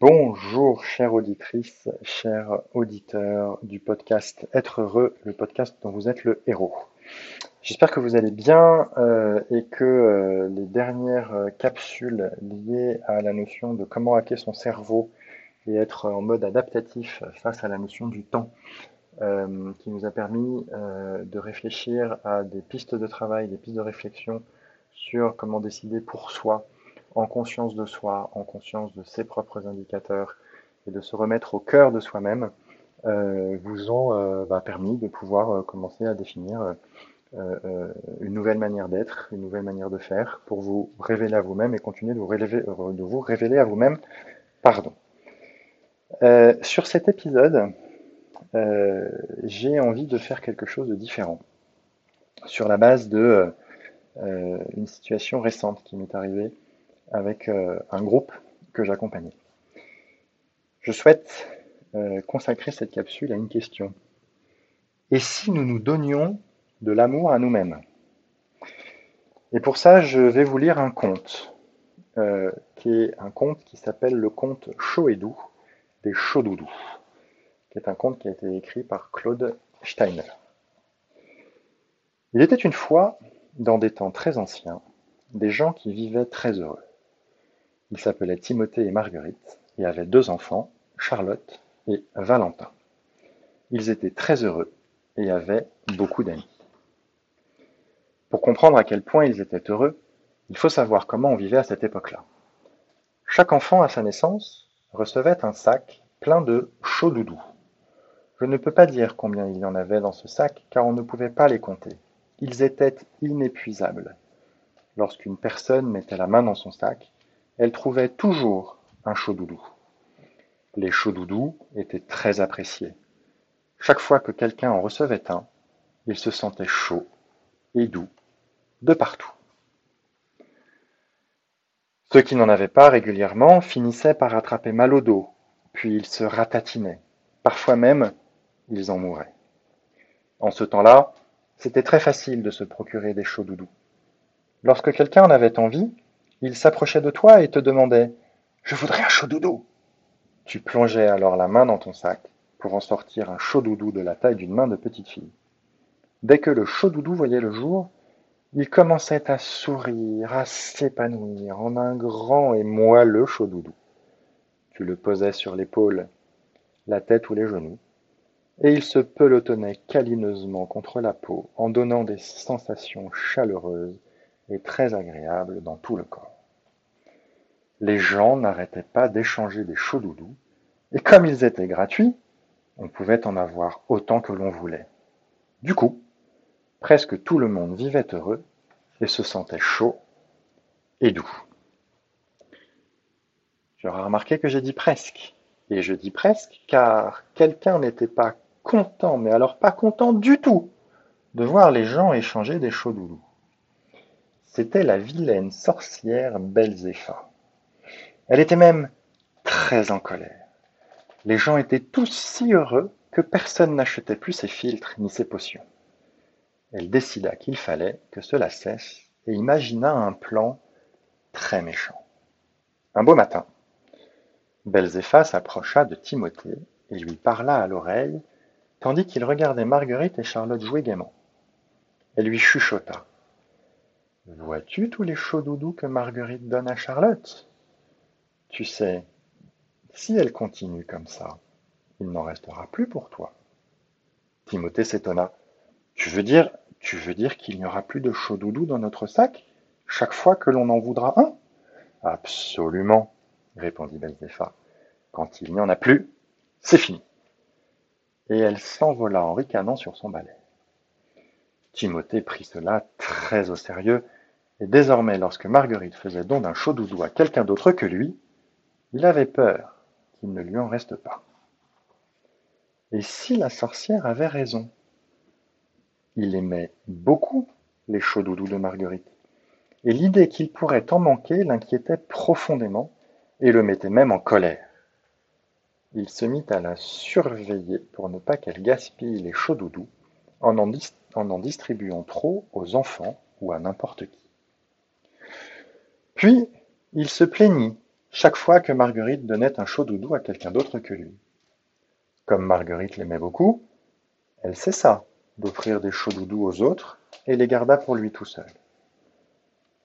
Bonjour chère auditrice, chers auditeurs du podcast Être heureux, le podcast dont vous êtes le héros. J'espère que vous allez bien euh, et que euh, les dernières euh, capsules liées à la notion de comment hacker son cerveau et être en mode adaptatif face à la notion du temps, qui nous a permis de réfléchir à des pistes de travail, des pistes de réflexion sur comment décider pour soi en conscience de soi, en conscience de ses propres indicateurs et de se remettre au cœur de soi-même, euh, vous ont euh, bah, permis de pouvoir euh, commencer à définir une nouvelle manière d'être, une nouvelle manière de faire pour vous révéler à vous-même et continuer de vous, révéler à vous-même. Pardon. sur cet épisode, j'ai envie de faire quelque chose de différent sur la base de une situation récente qui m'est arrivée avec euh, un groupe que j'accompagnais. Je souhaite euh, consacrer cette capsule à une question. Et si nous nous donnions de l'amour à nous-mêmes? Et pour ça, je vais vous lire un conte, euh, qui est un conte qui s'appelle le conte Chaud et doux des Chaudoudous, qui est un conte qui a été écrit par Claude Steiner. Il était une fois, dans des temps très anciens, des gens qui vivaient très heureux. Ils s'appelaient Timothée et Marguerite et avaient deux enfants, Charlotte et Valentin. Ils étaient très heureux et avaient beaucoup d'amis. Pour comprendre à quel point ils étaient heureux, il faut savoir comment on vivait à cette époque-là. Chaque enfant à sa naissance recevait un sac plein de chauds doudous. Je ne peux pas dire combien il y en avait dans ce sac car on ne pouvait pas les compter. Ils étaient inépuisables. Lorsqu'une personne mettait la main dans son sac, elle trouvait toujours un chaud doudou. Les chauds doudous étaient très appréciés. Chaque fois que quelqu'un en recevait un, il se sentait chaud et doux de partout. Ceux qui n'en avaient pas régulièrement finissaient par attraper mal au dos, puis ils se ratatinaient. Parfois même, ils en mouraient. En ce temps-là, c'était très facile de se procurer des chauds doudous. Lorsque quelqu'un en avait envie, il s'approchait de toi et te demandait Je voudrais un chaud doudou. Tu plongeais alors la main dans ton sac pour en sortir un chaud doudou de la taille d'une main de petite fille. Dès que le chaud doudou voyait le jour, il commençait à sourire, à s'épanouir en un grand et moelleux chaud doudou. Tu le posais sur l'épaule, la tête ou les genoux, et il se pelotonnait câlineusement contre la peau en donnant des sensations chaleureuses et très agréable dans tout le corps. Les gens n'arrêtaient pas d'échanger des chauds doudous, et comme ils étaient gratuits, on pouvait en avoir autant que l'on voulait. Du coup, presque tout le monde vivait heureux et se sentait chaud et doux. J'aurais remarqué que j'ai dit presque. Et je dis presque car quelqu'un n'était pas content, mais alors pas content du tout, de voir les gens échanger des chauds doudous. C'était la vilaine sorcière Belzéfa. Elle était même très en colère. Les gens étaient tous si heureux que personne n'achetait plus ses filtres ni ses potions. Elle décida qu'il fallait que cela cesse et imagina un plan très méchant. Un beau matin, Belzéfa s'approcha de Timothée et lui parla à l'oreille, tandis qu'il regardait Marguerite et Charlotte jouer gaiement. Elle lui chuchota. Vois-tu tous les chauds doudous que Marguerite donne à Charlotte? Tu sais, si elle continue comme ça, il n'en restera plus pour toi. Timothée s'étonna. Tu veux dire, tu veux dire qu'il n'y aura plus de chauds doudous dans notre sac chaque fois que l'on en voudra un? Absolument, répondit Belzéfa. Quand il n'y en a plus, c'est fini. Et elle s'envola en ricanant sur son balai. Timothée prit cela très au sérieux et désormais lorsque Marguerite faisait don d'un chaud doudou à quelqu'un d'autre que lui, il avait peur qu'il ne lui en reste pas. Et si la sorcière avait raison? Il aimait beaucoup les chauds doudous de Marguerite, et l'idée qu'il pourrait en manquer l'inquiétait profondément et le mettait même en colère. Il se mit à la surveiller pour ne pas qu'elle gaspille les chauds doudous en en distribuant trop aux enfants ou à n'importe qui. Puis il se plaignit chaque fois que Marguerite donnait un chaud doudou à quelqu'un d'autre que lui. Comme Marguerite l'aimait beaucoup, elle cessa d'offrir des chauds doudous aux autres et les garda pour lui tout seul.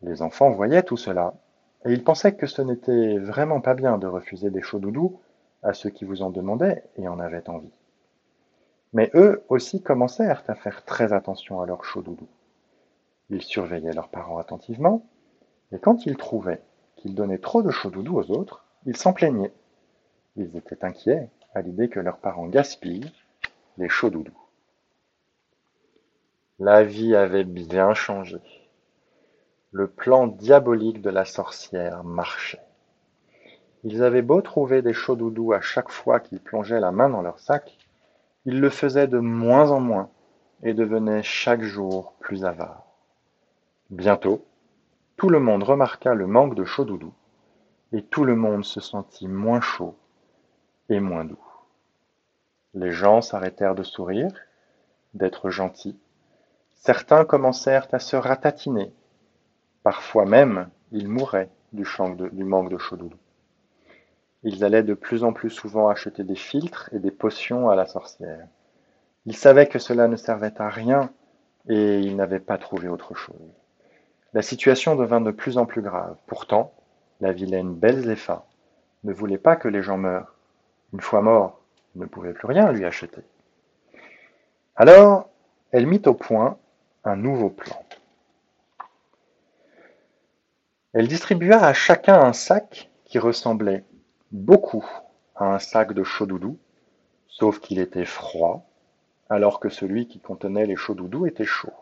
Les enfants voyaient tout cela et ils pensaient que ce n'était vraiment pas bien de refuser des chauds doudous à ceux qui vous en demandaient et en avaient envie. Mais eux aussi commencèrent à faire très attention à leurs chauds doudous. Ils surveillaient leurs parents attentivement et quand ils trouvaient qu'ils donnaient trop de chauds doudous aux autres, ils s'en plaignaient. Ils étaient inquiets à l'idée que leurs parents gaspillent les chauds doudous. La vie avait bien changé. Le plan diabolique de la sorcière marchait. Ils avaient beau trouver des chauds doudous à chaque fois qu'ils plongeaient la main dans leur sac, ils le faisaient de moins en moins et devenaient chaque jour plus avares. Bientôt, tout le monde remarqua le manque de chauds doudous et tout le monde se sentit moins chaud et moins doux. Les gens s'arrêtèrent de sourire, d'être gentils. Certains commencèrent à se ratatiner Parfois même, ils mouraient du, manque de chaud doudou. Ils allaient de plus en plus souvent acheter des filtres et des potions à la sorcière. Ils savaient que cela ne servait à rien et ils n'avaient pas trouvé autre chose. La situation devint de plus en plus grave. Pourtant, la vilaine Belzépha ne voulait pas que les gens meurent. Une fois mort, ne pouvait plus rien lui acheter. Alors, elle mit au point un nouveau plan. Elle distribua à chacun un sac qui ressemblait beaucoup à un sac de chaud-doudou, sauf qu'il était froid, alors que celui qui contenait les chaud-doudous était chaud.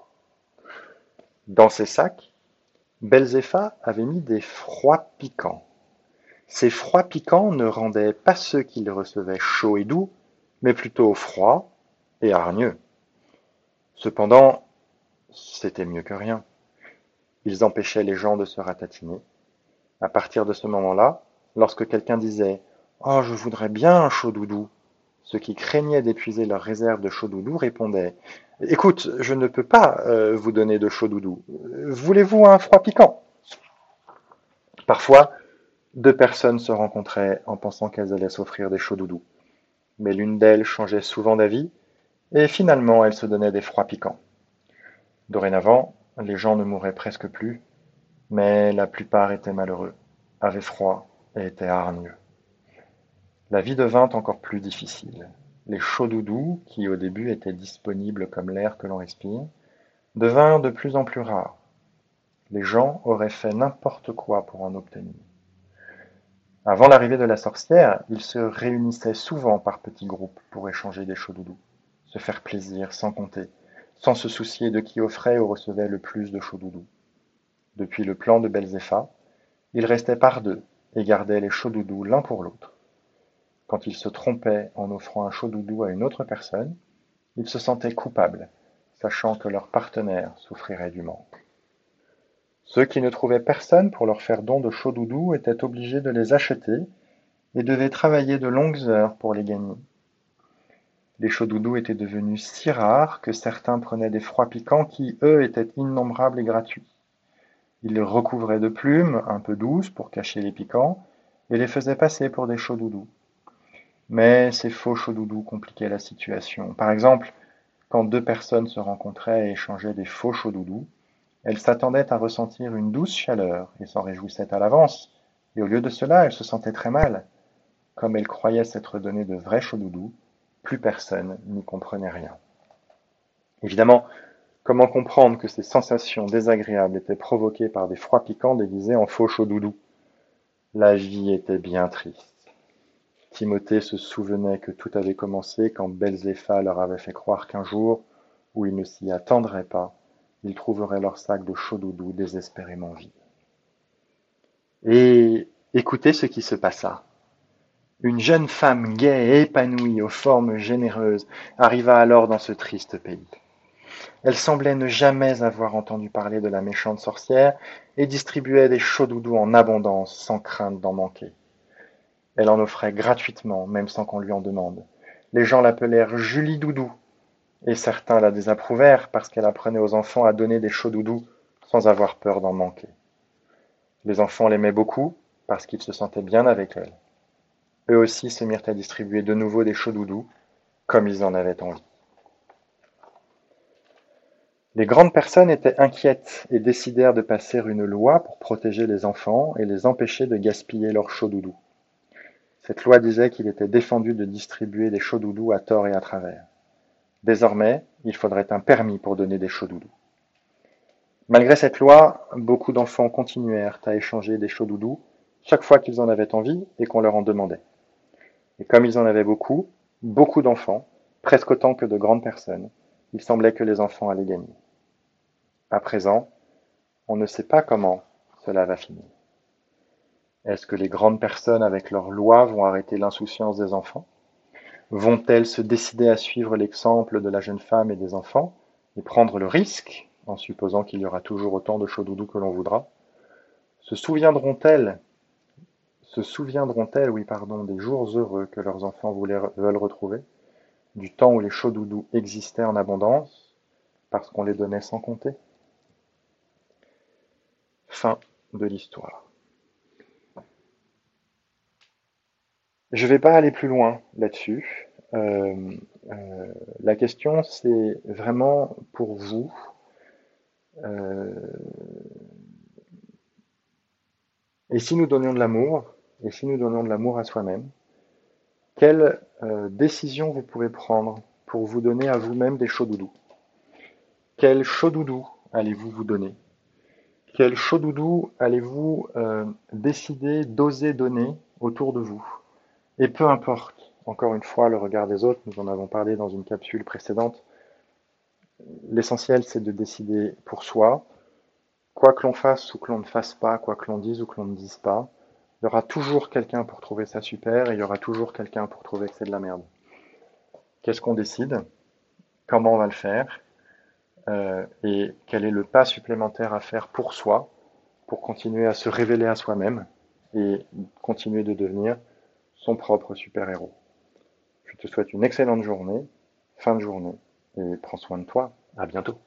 Dans ces sacs, Belzépha avait mis des froids piquants. Ces froids piquants ne rendaient pas ceux qu'il recevait chauds et doux, mais plutôt froids et hargneux. Cependant, c'était mieux que rien. Ils empêchaient les gens de se ratatiner. À partir de ce moment-là, lorsque quelqu'un disait Oh, je voudrais bien un chaud doudou, ceux qui craignaient d'épuiser leur réserve de chaud doudou répondaient Écoute, je ne peux pas euh, vous donner de chaud doudou. Voulez-vous un froid piquant? Parfois, deux personnes se rencontraient en pensant qu'elles allaient s'offrir des chauds doudous. Mais l'une d'elles changeait souvent d'avis et finalement elle se donnait des froids piquants. Dorénavant, les gens ne mouraient presque plus, mais la plupart étaient malheureux, avaient froid et étaient hargneux. La vie devint encore plus difficile. Les chauds doudous, qui au début étaient disponibles comme l'air que l'on respire, devinrent de plus en plus rares. Les gens auraient fait n'importe quoi pour en obtenir. Avant l'arrivée de la sorcière, ils se réunissaient souvent par petits groupes pour échanger des chauds doudous, se faire plaisir sans compter, sans se soucier de qui offrait ou recevait le plus de chaud-doudou. Depuis le plan de Belzépha, ils restaient par deux et gardaient les chaud-doudous l'un pour l'autre. Quand ils se trompaient en offrant un chaud-doudou à une autre personne, ils se sentaient coupables, sachant que leur partenaire souffrirait du manque. Ceux qui ne trouvaient personne pour leur faire don de chaud-doudou étaient obligés de les acheter et devaient travailler de longues heures pour les gagner. Les chauds-doudous étaient devenus si rares que certains prenaient des froids piquants qui, eux, étaient innombrables et gratuits. Ils les recouvraient de plumes un peu douces pour cacher les piquants et les faisaient passer pour des chauds-doudous. Mais ces faux chauds-doudous compliquaient la situation. Par exemple, quand deux personnes se rencontraient et échangeaient des faux chauds-doudous, elles s'attendaient à ressentir une douce chaleur et s'en réjouissaient à l'avance, et au lieu de cela, elles se sentaient très mal. Comme elles croyaient s'être donné de vrais chauds-doudous, plus personne n'y comprenait rien. Évidemment, comment comprendre que ces sensations désagréables étaient provoquées par des froids piquants déguisés en faux chaud doudou La vie était bien triste. Timothée se souvenait que tout avait commencé quand Belzépha leur avait fait croire qu'un jour, où ils ne s'y attendraient pas, ils trouveraient leur sac de chaud doudou désespérément vide. Et écoutez ce qui se passa. Une jeune femme gaie et épanouie aux formes généreuses arriva alors dans ce triste pays. Elle semblait ne jamais avoir entendu parler de la méchante sorcière et distribuait des chauds doudous en abondance sans crainte d'en manquer. Elle en offrait gratuitement, même sans qu'on lui en demande. Les gens l'appelèrent Julie Doudou, et certains la désapprouvèrent parce qu'elle apprenait aux enfants à donner des chauds doudous sans avoir peur d'en manquer. Les enfants l'aimaient beaucoup parce qu'ils se sentaient bien avec elle. Eux aussi se mirent à distribuer de nouveau des chauds-doudous, comme ils en avaient envie. Les grandes personnes étaient inquiètes et décidèrent de passer une loi pour protéger les enfants et les empêcher de gaspiller leurs chauds-doudous. Cette loi disait qu'il était défendu de distribuer des chauds-doudous à tort et à travers. Désormais, il faudrait un permis pour donner des chauds-doudous. Malgré cette loi, beaucoup d'enfants continuèrent à échanger des chauds-doudous chaque fois qu'ils en avaient envie et qu'on leur en demandait. Et comme ils en avaient beaucoup, beaucoup d'enfants, presque autant que de grandes personnes, il semblait que les enfants allaient gagner. À présent, on ne sait pas comment cela va finir. Est-ce que les grandes personnes avec leurs lois vont arrêter l'insouciance des enfants? Vont-elles se décider à suivre l'exemple de la jeune femme et des enfants et prendre le risque, en supposant qu'il y aura toujours autant de chaud doudou que l'on voudra? Se souviendront-elles se souviendront-elles, oui, pardon, des jours heureux que leurs enfants veulent retrouver, du temps où les chauds doudous existaient en abondance, parce qu'on les donnait sans compter? Fin de l'histoire. Je ne vais pas aller plus loin là-dessus. Euh, euh, la question, c'est vraiment pour vous. Euh, et si nous donnions de l'amour, et si nous donnions de l'amour à soi-même, quelle décision vous pouvez prendre pour vous donner à vous-même des chauds doudous? Quel chaud doudou allez-vous vous donner? Quel chaud doudou allez-vous décider d'oser donner autour de vous? Et peu importe, encore une fois, le regard des autres, nous en avons parlé dans une capsule précédente, l'essentiel c'est de décider pour soi, quoi que l'on fasse ou que l'on ne fasse pas, quoi que l'on dise ou que l'on ne dise pas, il y aura toujours quelqu'un pour trouver ça super et il y aura toujours quelqu'un pour trouver que c'est de la merde. Qu'est-ce qu'on décide? Comment on va le faire? Euh, Et quel est le pas supplémentaire à faire pour soi pour continuer à se révéler à soi-même et continuer de devenir son propre super-héros. Je te souhaite une excellente journée, fin de journée, et prends soin de toi. À bientôt.